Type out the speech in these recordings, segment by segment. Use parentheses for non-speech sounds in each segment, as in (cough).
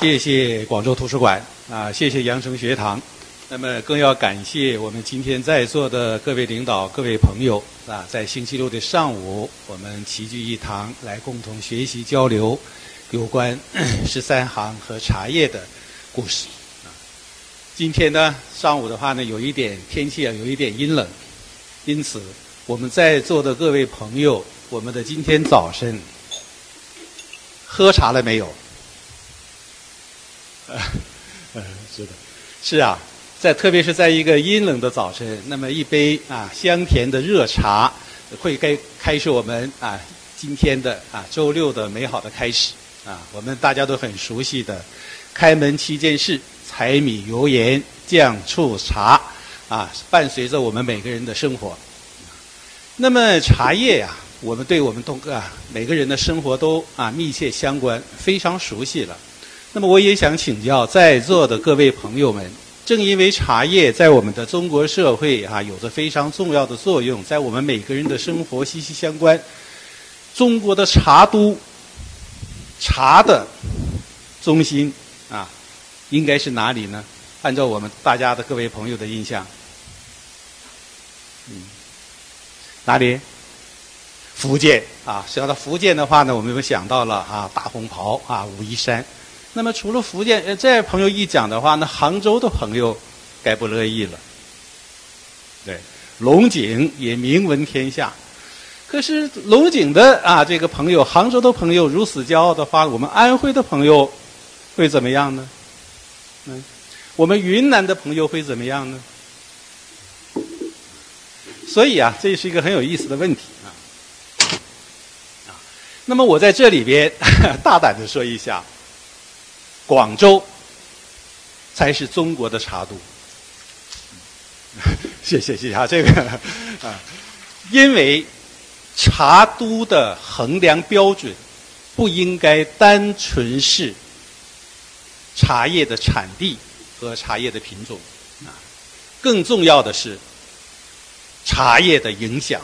谢谢广州图书馆啊，谢谢羊城学堂。那么更要感谢我们今天在座的各位领导、各位朋友啊，在星期六的上午，我们齐聚一堂来共同学习交流有关 (coughs) 十三行和茶叶的故事。啊，今天呢上午的话呢，有一点天气啊，有一点阴冷，因此我们在座的各位朋友，我们的今天早晨喝茶了没有？呃，(laughs) 是的，是啊，在特别是在一个阴冷的早晨，那么一杯啊香甜的热茶，会开开始我们啊今天的啊周六的美好的开始啊，我们大家都很熟悉的开门七件事：柴米油盐酱醋茶啊，伴随着我们每个人的生活。那么茶叶呀，我们对我们都啊每个人的生活都啊密切相关，非常熟悉了。那么我也想请教在座的各位朋友们，正因为茶叶在我们的中国社会啊有着非常重要的作用，在我们每个人的生活息息相关。中国的茶都，茶的中心啊，应该是哪里呢？按照我们大家的各位朋友的印象，嗯，哪里？福建啊，想到福建的话呢，我们又想到了啊大红袍啊武夷山。那么除了福建，呃，这朋友一讲的话，那杭州的朋友该不乐意了。对，龙井也名闻天下。可是龙井的啊，这个朋友，杭州的朋友如此骄傲的话，我们安徽的朋友会怎么样呢？嗯，我们云南的朋友会怎么样呢？所以啊，这是一个很有意思的问题啊。啊，那么我在这里边 (laughs) 大胆的说一下。广州才是中国的茶都，(laughs) 谢谢谢谢啊，这个 (laughs) 啊，因为茶都的衡量标准不应该单纯是茶叶的产地和茶叶的品种啊，更重要的是茶叶的影响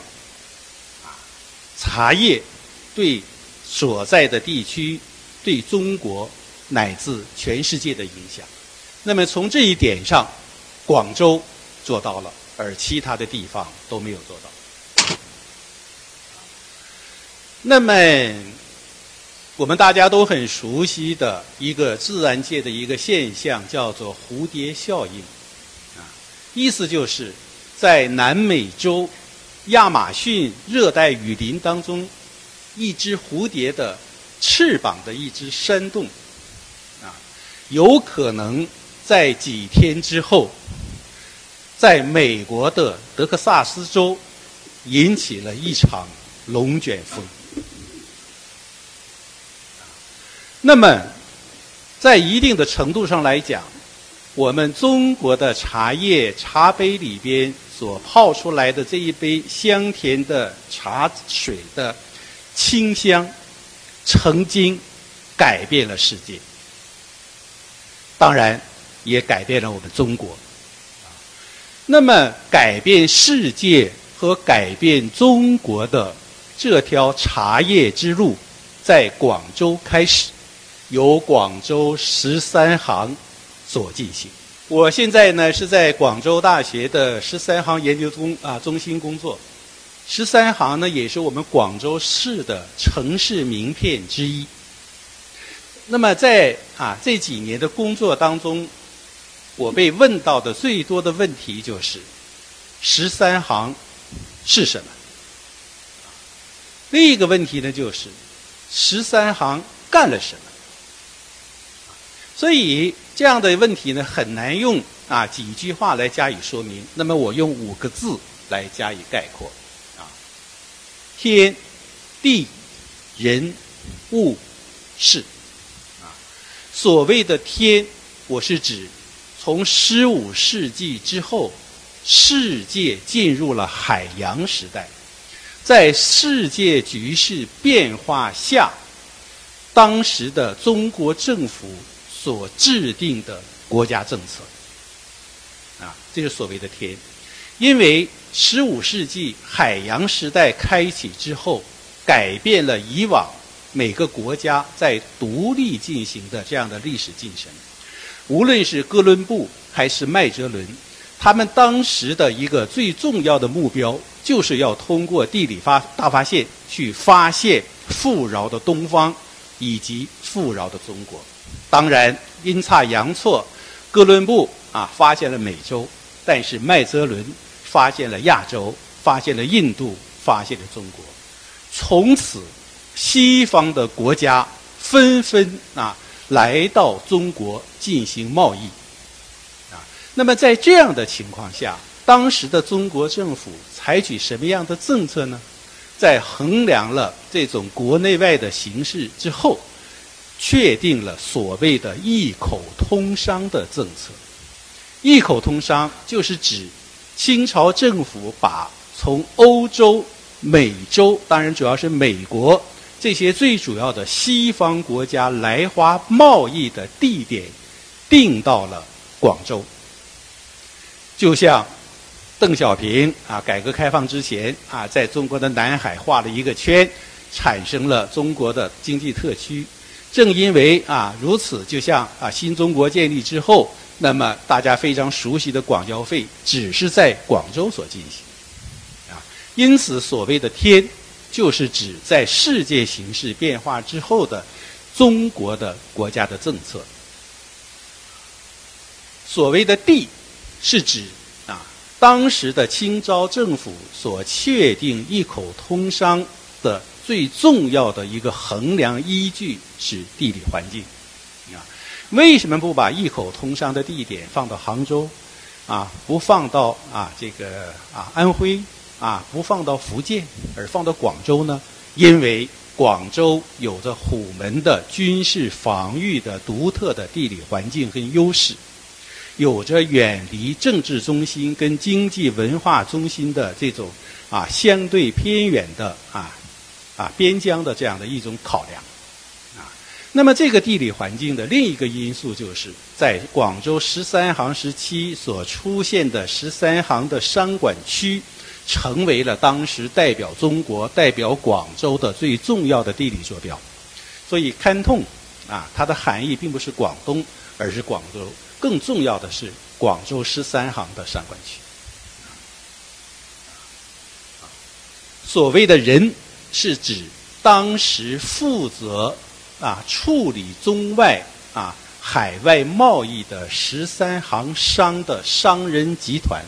啊，茶叶对所在的地区对中国。乃至全世界的影响。那么从这一点上，广州做到了，而其他的地方都没有做到。那么我们大家都很熟悉的一个自然界的一个现象，叫做蝴蝶效应。啊，意思就是在南美洲亚马逊热带雨林当中，一只蝴蝶的翅膀的一只扇动。有可能在几天之后，在美国的德克萨斯州引起了一场龙卷风。那么，在一定的程度上来讲，我们中国的茶叶茶杯里边所泡出来的这一杯香甜的茶水的清香，曾经改变了世界。当然，也改变了我们中国。那么，改变世界和改变中国的这条茶叶之路，在广州开始，由广州十三行所进行。我现在呢是在广州大学的十三行研究中啊中心工作。十三行呢也是我们广州市的城市名片之一。那么在啊这几年的工作当中，我被问到的最多的问题就是“十三行”是什么？另一个问题呢就是“十三行”干了什么？所以这样的问题呢很难用啊几句话来加以说明。那么我用五个字来加以概括：啊，天、地、人、物、事。所谓的天，我是指从十五世纪之后，世界进入了海洋时代，在世界局势变化下，当时的中国政府所制定的国家政策，啊，这是所谓的天，因为十五世纪海洋时代开启之后，改变了以往每个国家在独立进行的这样的历史进程。无论是哥伦布还是麦哲伦，他们当时的一个最重要的目标，就是要通过地理发大发现去发现富饶的东方以及富饶的中国。当然，阴差阳错，哥伦布啊发现了美洲，但是麦哲伦发现了亚洲，发现了印度，发现了中国。从此，西方的国家纷纷啊。来到中国进行贸易，啊，那么在这样的情况下，当时的中国政府采取什么样的政策呢？在衡量了这种国内外的形势之后，确定了所谓的异口通商的政策。异口通商就是指清朝政府把从欧洲、美洲，当然主要是美国。这些最主要的西方国家来华贸易的地点定到了广州，就像邓小平啊，改革开放之前啊，在中国的南海画了一个圈，产生了中国的经济特区。正因为啊如此，就像啊新中国建立之后，那么大家非常熟悉的广交会只是在广州所进行啊，因此所谓的天。就是指在世界形势变化之后的中国的国家的政策。所谓的地，是指啊当时的清朝政府所确定一口通商的最重要的一个衡量依据是地理环境。啊，为什么不把一口通商的地点放到杭州？啊，不放到啊这个啊安徽？啊，不放到福建，而放到广州呢？因为广州有着虎门的军事防御的独特的地理环境跟优势，有着远离政治中心跟经济文化中心的这种啊相对偏远的啊啊边疆的这样的一种考量啊。那么这个地理环境的另一个因素，就是在广州十三行时期所出现的十三行的商管区。成为了当时代表中国、代表广州的最重要的地理坐标，所以勘痛啊，它的含义并不是广东，而是广州。更重要的是广州十三行的商管区。所谓的人，是指当时负责啊处理中外啊海外贸易的十三行商的商人集团。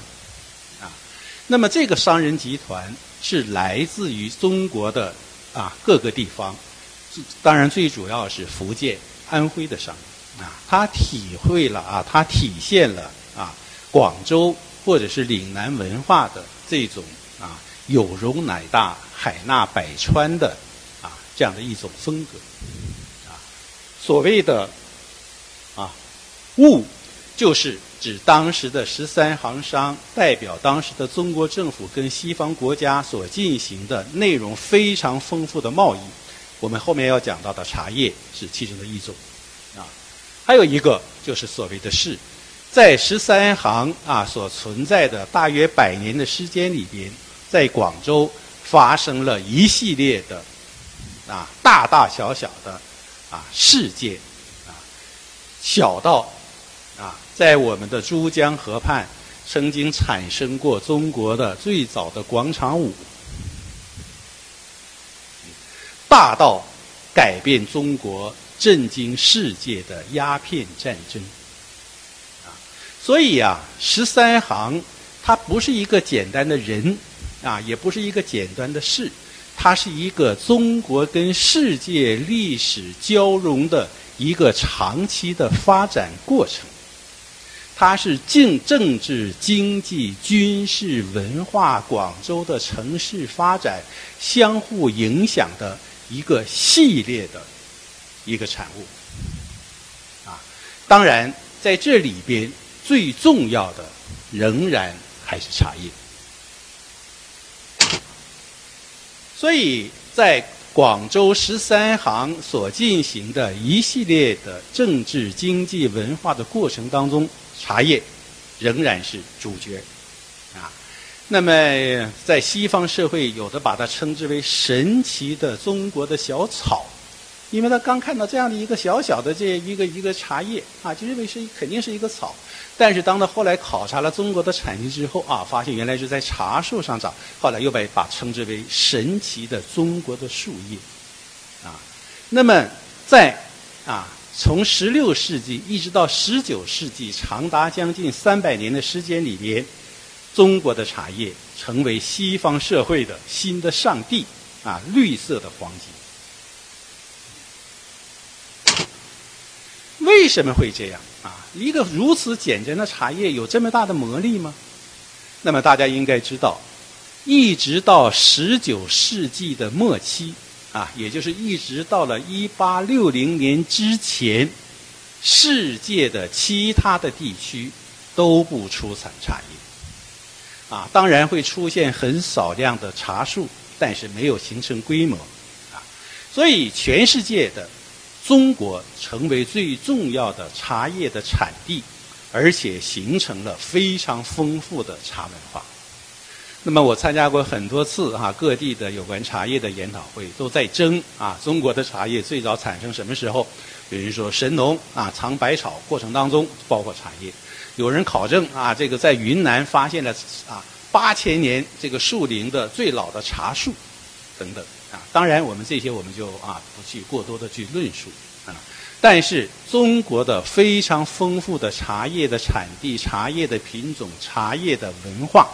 那么这个商人集团是来自于中国的啊各个地方，当然最主要是福建、安徽的商人。啊，他体会了啊，他体现了啊广州或者是岭南文化的这种啊有容乃大、海纳百川的啊这样的一种风格。啊，所谓的啊物就是。指当时的十三行商代表当时的中国政府跟西方国家所进行的内容非常丰富的贸易，我们后面要讲到的茶叶是其中的一种，啊，还有一个就是所谓的市，在十三行啊所存在的大约百年的时间里边，在广州发生了一系列的啊大大小小的啊事件，啊小到。在我们的珠江河畔，曾经产生过中国的最早的广场舞，大到改变中国、震惊世界的鸦片战争。啊，所以啊，十三行它不是一个简单的人，啊，也不是一个简单的事，它是一个中国跟世界历史交融的一个长期的发展过程。它是经政治、经济、军事、文化、广州的城市发展相互影响的一个系列的一个产物，啊，当然在这里边最重要的仍然还是茶叶，所以在广州十三行所进行的一系列的政治、经济、文化的过程当中。茶叶仍然是主角啊。那么，在西方社会，有的把它称之为“神奇的中国的小草”，因为他刚看到这样的一个小小的这一个一个茶叶啊，就认为是肯定是一个草。但是当他后来考察了中国的产地之后啊，发现原来是在茶树上长，后来又被把称之为神奇的中国的树叶啊。那么在啊。从十六世纪一直到十九世纪，长达将近三百年的时间里面，中国的茶叶成为西方社会的新的上帝，啊，绿色的黄金。为什么会这样？啊，一个如此简单的茶叶有这么大的魔力吗？那么大家应该知道，一直到十九世纪的末期。啊，也就是一直到了一八六零年之前，世界的其他的地区都不出产茶叶。啊，当然会出现很少量的茶树，但是没有形成规模。啊，所以全世界的中国成为最重要的茶叶的产地，而且形成了非常丰富的茶文化。那么我参加过很多次哈，各地的有关茶叶的研讨会都在争啊，中国的茶叶最早产生什么时候？有人说神农啊尝百草过程当中包括茶叶，有人考证啊，这个在云南发现了啊八千年这个树林的最老的茶树等等啊。当然我们这些我们就啊不去过多的去论述啊，但是中国的非常丰富的茶叶的产地、茶叶的品种、茶叶的文化。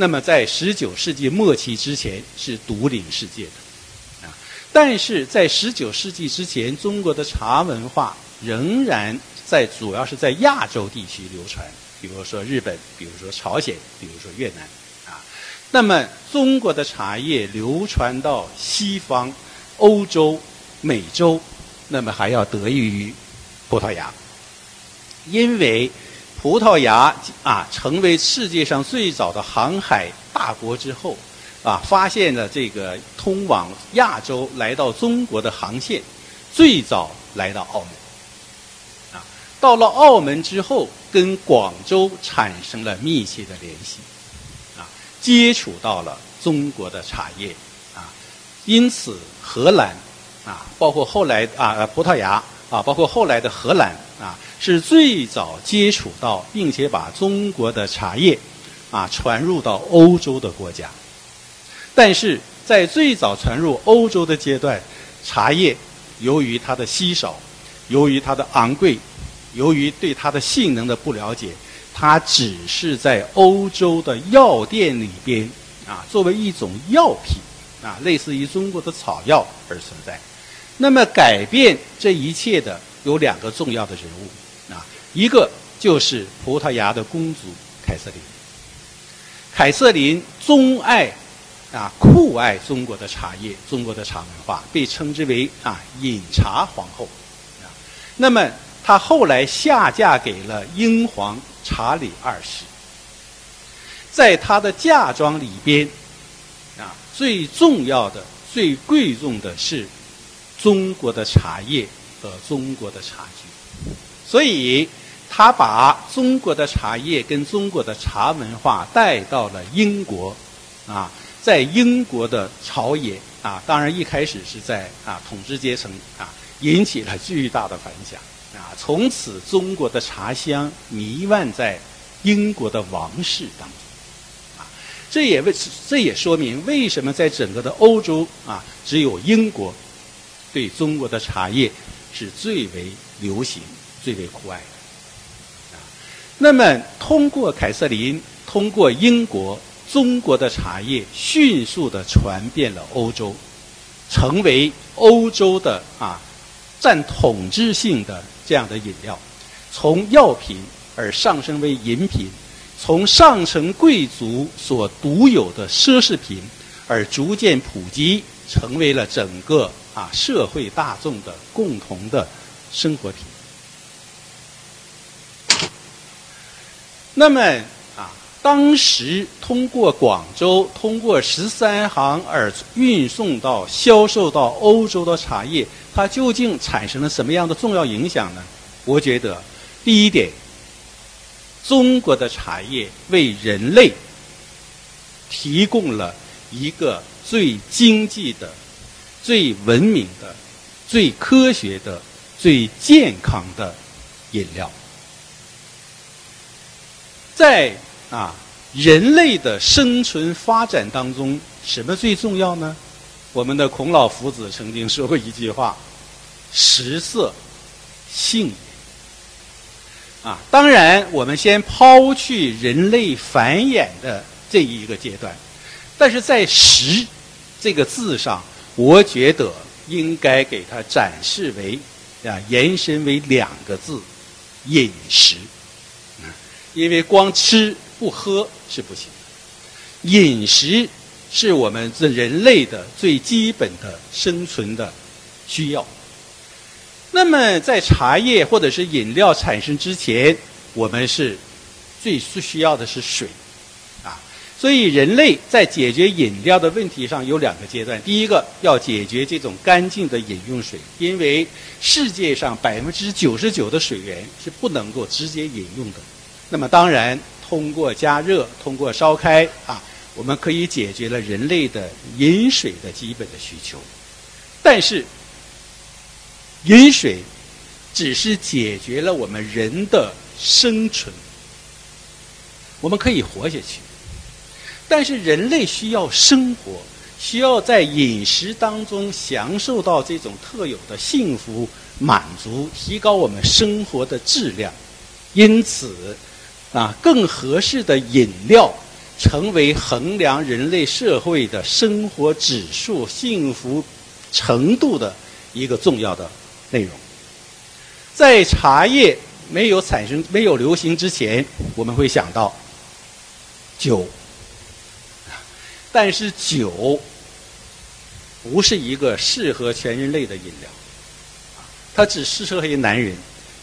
那么，在十九世纪末期之前是独领世界的，啊，但是在十九世纪之前，中国的茶文化仍然在主要是在亚洲地区流传，比如说日本，比如说朝鲜，比如说越南，啊，那么中国的茶叶流传到西方、欧洲、美洲，那么还要得益于葡萄牙，因为。葡萄牙啊，成为世界上最早的航海大国之后，啊，发现了这个通往亚洲、来到中国的航线，最早来到澳门，啊，到了澳门之后，跟广州产生了密切的联系，啊，接触到了中国的茶叶，啊，因此荷兰，啊，包括后来啊葡萄牙，啊，包括后来的荷兰，啊。是最早接触到并且把中国的茶叶啊传入到欧洲的国家，但是在最早传入欧洲的阶段，茶叶由于它的稀少，由于它的昂贵，由于对它的性能的不了解，它只是在欧洲的药店里边啊作为一种药品啊类似于中国的草药而存在。那么改变这一切的有两个重要的人物。一个就是葡萄牙的公主凯瑟琳。凯瑟琳钟爱啊酷爱中国的茶叶，中国的茶文化，被称之为啊饮茶皇后。那么她后来下嫁给了英皇查理二世。在她的嫁妆里边，啊最重要的、最贵重的是中国的茶叶和中国的茶具，所以。他把中国的茶叶跟中国的茶文化带到了英国，啊，在英国的朝野啊，当然一开始是在啊统治阶层啊，引起了巨大的反响啊。从此，中国的茶香弥漫在英国的王室当中，啊，这也为这也说明为什么在整个的欧洲啊，只有英国对中国的茶叶是最为流行、最为酷爱的。那么，通过凯瑟琳，通过英国，中国的茶叶迅速的传遍了欧洲，成为欧洲的啊占统治性的这样的饮料，从药品而上升为饮品，从上层贵族所独有的奢侈品，而逐渐普及，成为了整个啊社会大众的共同的生活品。那么啊，当时通过广州，通过十三行而运送到、销售到欧洲的茶叶，它究竟产生了什么样的重要影响呢？我觉得，第一点，中国的茶叶为人类提供了一个最经济的、最文明的、最科学的、最健康的饮料。在啊人类的生存发展当中，什么最重要呢？我们的孔老夫子曾经说过一句话：“食色，性也。”啊，当然，我们先抛去人类繁衍的这一个阶段，但是在“食”这个字上，我觉得应该给它展示为啊，延伸为两个字：饮食。因为光吃不喝是不行的，饮食是我们这人类的最基本的生存的需要。那么，在茶叶或者是饮料产生之前，我们是最需要的是水啊。所以，人类在解决饮料的问题上有两个阶段：第一个要解决这种干净的饮用水，因为世界上百分之九十九的水源是不能够直接饮用的。那么当然，通过加热、通过烧开啊，我们可以解决了人类的饮水的基本的需求。但是，饮水只是解决了我们人的生存，我们可以活下去。但是人类需要生活，需要在饮食当中享受到这种特有的幸福、满足，提高我们生活的质量。因此。啊，更合适的饮料成为衡量人类社会的生活指数、幸福程度的一个重要的内容。在茶叶没有产生、没有流行之前，我们会想到酒，但是酒不是一个适合全人类的饮料，它只适合于男人。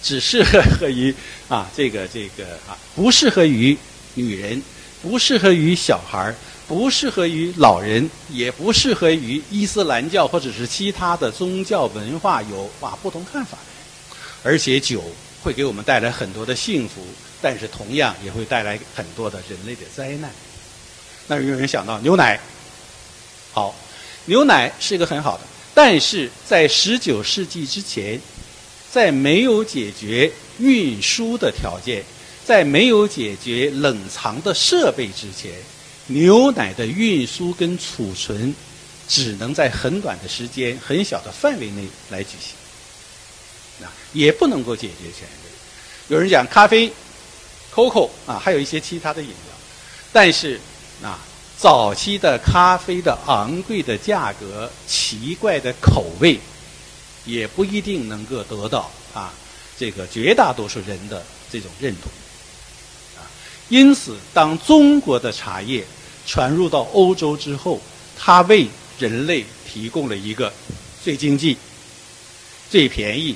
只适合于 (laughs) 啊，这个这个啊，不适合于女人，不适合于小孩儿，不适合于老人，也不适合于伊斯兰教或者是其他的宗教文化有啊不同看法的人。而且酒会给我们带来很多的幸福，但是同样也会带来很多的人类的灾难。那有人想到牛奶，好，牛奶是一个很好的，但是在十九世纪之前。在没有解决运输的条件，在没有解决冷藏的设备之前，牛奶的运输跟储存只能在很短的时间、很小的范围内来举行，啊，也不能够解决全人有人讲咖啡、COCO 啊，还有一些其他的饮料，但是啊，早期的咖啡的昂贵的价格、奇怪的口味。也不一定能够得到啊，这个绝大多数人的这种认同，啊，因此，当中国的茶叶传入到欧洲之后，它为人类提供了一个最经济、最便宜、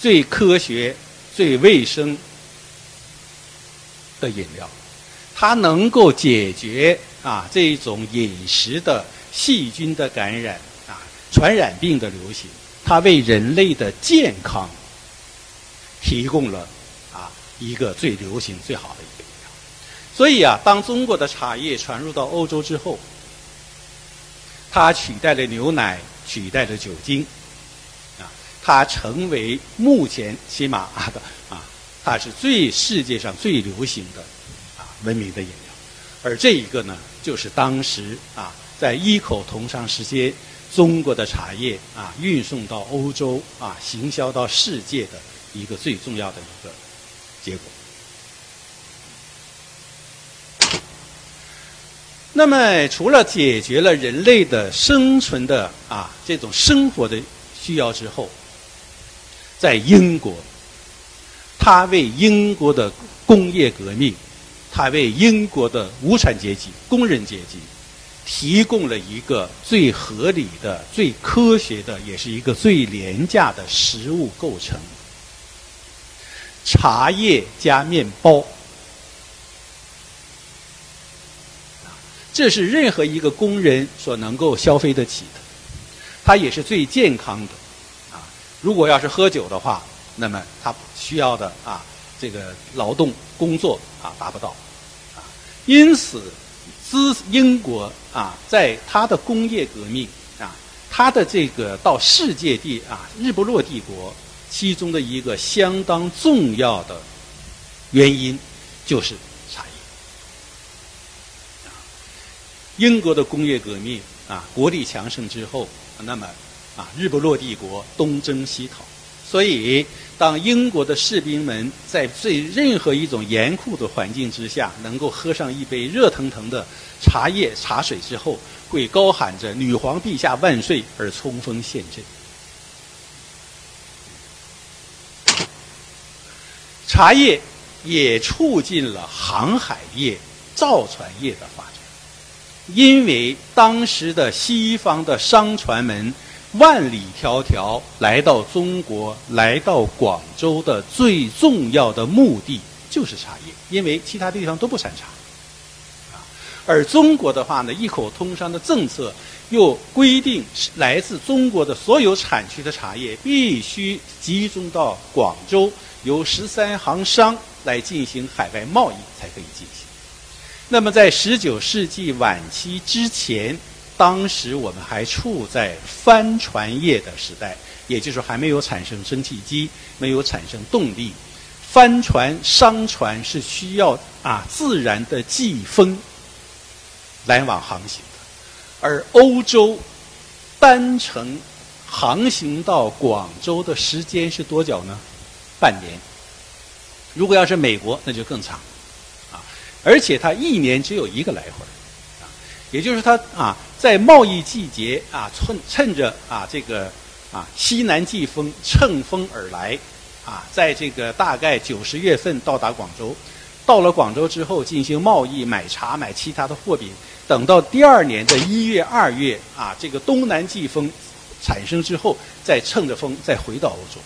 最科学、最卫生的饮料，它能够解决啊这种饮食的细菌的感染啊，传染病的流行。它为人类的健康提供了啊一个最流行、最好的一个饮料。所以啊，当中国的茶叶传入到欧洲之后，它取代了牛奶，取代了酒精，啊，它成为目前起码啊的啊，它是最世界上最流行的啊文明的饮料。而这一个呢，就是当时啊，在异口同声时间。中国的茶叶啊，运送到欧洲啊，行销到世界的一个最重要的一个结果。那么，除了解决了人类的生存的啊这种生活的需要之后，在英国，他为英国的工业革命，他为英国的无产阶级、工人阶级。提供了一个最合理的、最科学的，也是一个最廉价的食物构成：茶叶加面包。这是任何一个工人所能够消费得起的，它也是最健康的。啊，如果要是喝酒的话，那么他需要的啊，这个劳动工作啊达不到。啊，因此。资英国啊，在它的工业革命啊，它的这个到世界地啊，日不落帝国其中的一个相当重要的原因就是茶叶。英国的工业革命啊，国力强盛之后，那么啊，日不落帝国东征西讨，所以当英国的士兵们在最任何一种严酷的环境之下，能够喝上一杯热腾腾的茶叶茶水之后，会高喊着“女皇陛下万岁”而冲锋陷阵。茶叶也促进了航海业、造船业的发展。因为当时的西方的商船们万里迢迢来到中国，来到广州的最重要的目的就是茶叶，因为其他地方都不产茶。啊，而中国的话呢，一口通商的政策又规定，来自中国的所有产区的茶叶必须集中到广州，由十三行商来进行海外贸易才可以进行。那么，在十九世纪晚期之前，当时我们还处在帆船业的时代，也就是还没有产生蒸汽机，没有产生动力。帆船、商船是需要啊自然的季风来往航行的，而欧洲单程航行到广州的时间是多久呢？半年。如果要是美国，那就更长。啊而且它一年只有一个来回，也就是它啊，在贸易季节啊，趁趁着啊这个啊西南季风乘风而来，啊，在这个大概九十月份到达广州，到了广州之后进行贸易买茶买其他的货品，等到第二年的一月二月啊，这个东南季风产生之后，再乘着风再回到欧洲，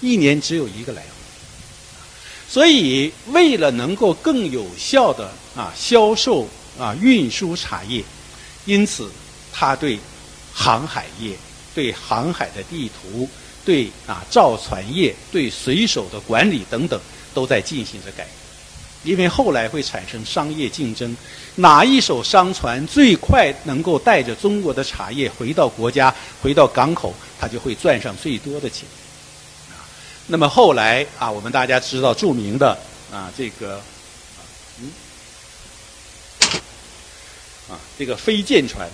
一年只有一个来回。所以，为了能够更有效的啊销售啊运输茶叶，因此，他对航海业、对航海的地图、对啊造船业、对水手的管理等等，都在进行着改革。因为后来会产生商业竞争，哪一艘商船最快能够带着中国的茶叶回到国家、回到港口，他就会赚上最多的钱。那么后来啊，我们大家知道著名的啊这个，啊这个飞剑船，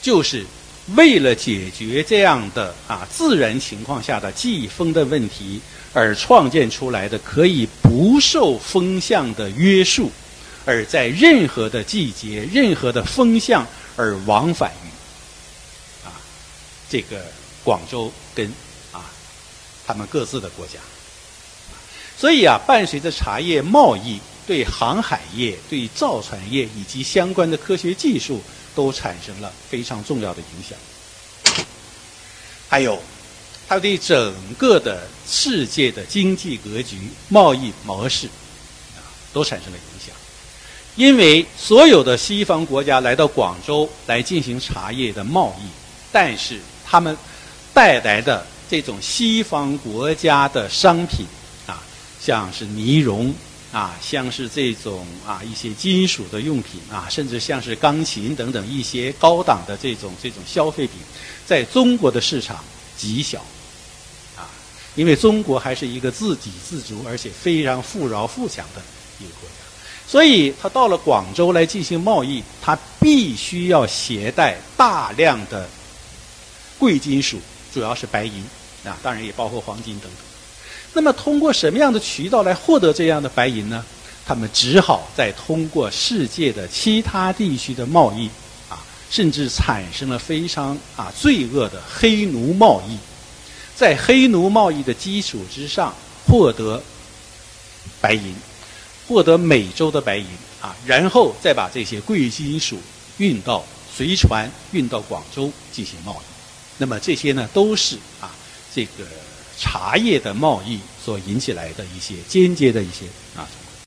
就是为了解决这样的啊自然情况下的季风的问题而创建出来的，可以不受风向的约束，而在任何的季节、任何的风向而往返于啊这个。广州跟啊他们各自的国家，所以啊，伴随着茶叶贸易，对航海业、对造船业以及相关的科学技术都产生了非常重要的影响。还有，它对整个的世界的经济格局、贸易模式啊，都产生了影响。因为所有的西方国家来到广州来进行茶叶的贸易，但是他们。带来的这种西方国家的商品啊，像是呢绒啊，像是这种啊一些金属的用品啊，甚至像是钢琴等等一些高档的这种这种消费品，在中国的市场极小啊，因为中国还是一个自给自足而且非常富饶富强的一个国家，所以他到了广州来进行贸易，他必须要携带大量的贵金属。主要是白银啊，当然也包括黄金等等。那么，通过什么样的渠道来获得这样的白银呢？他们只好再通过世界的其他地区的贸易啊，甚至产生了非常啊罪恶的黑奴贸易，在黑奴贸易的基础之上获得白银，获得美洲的白银啊，然后再把这些贵金属运到随船运到广州进行贸易。那么这些呢，都是啊，这个茶叶的贸易所引起来的一些间接的一些啊。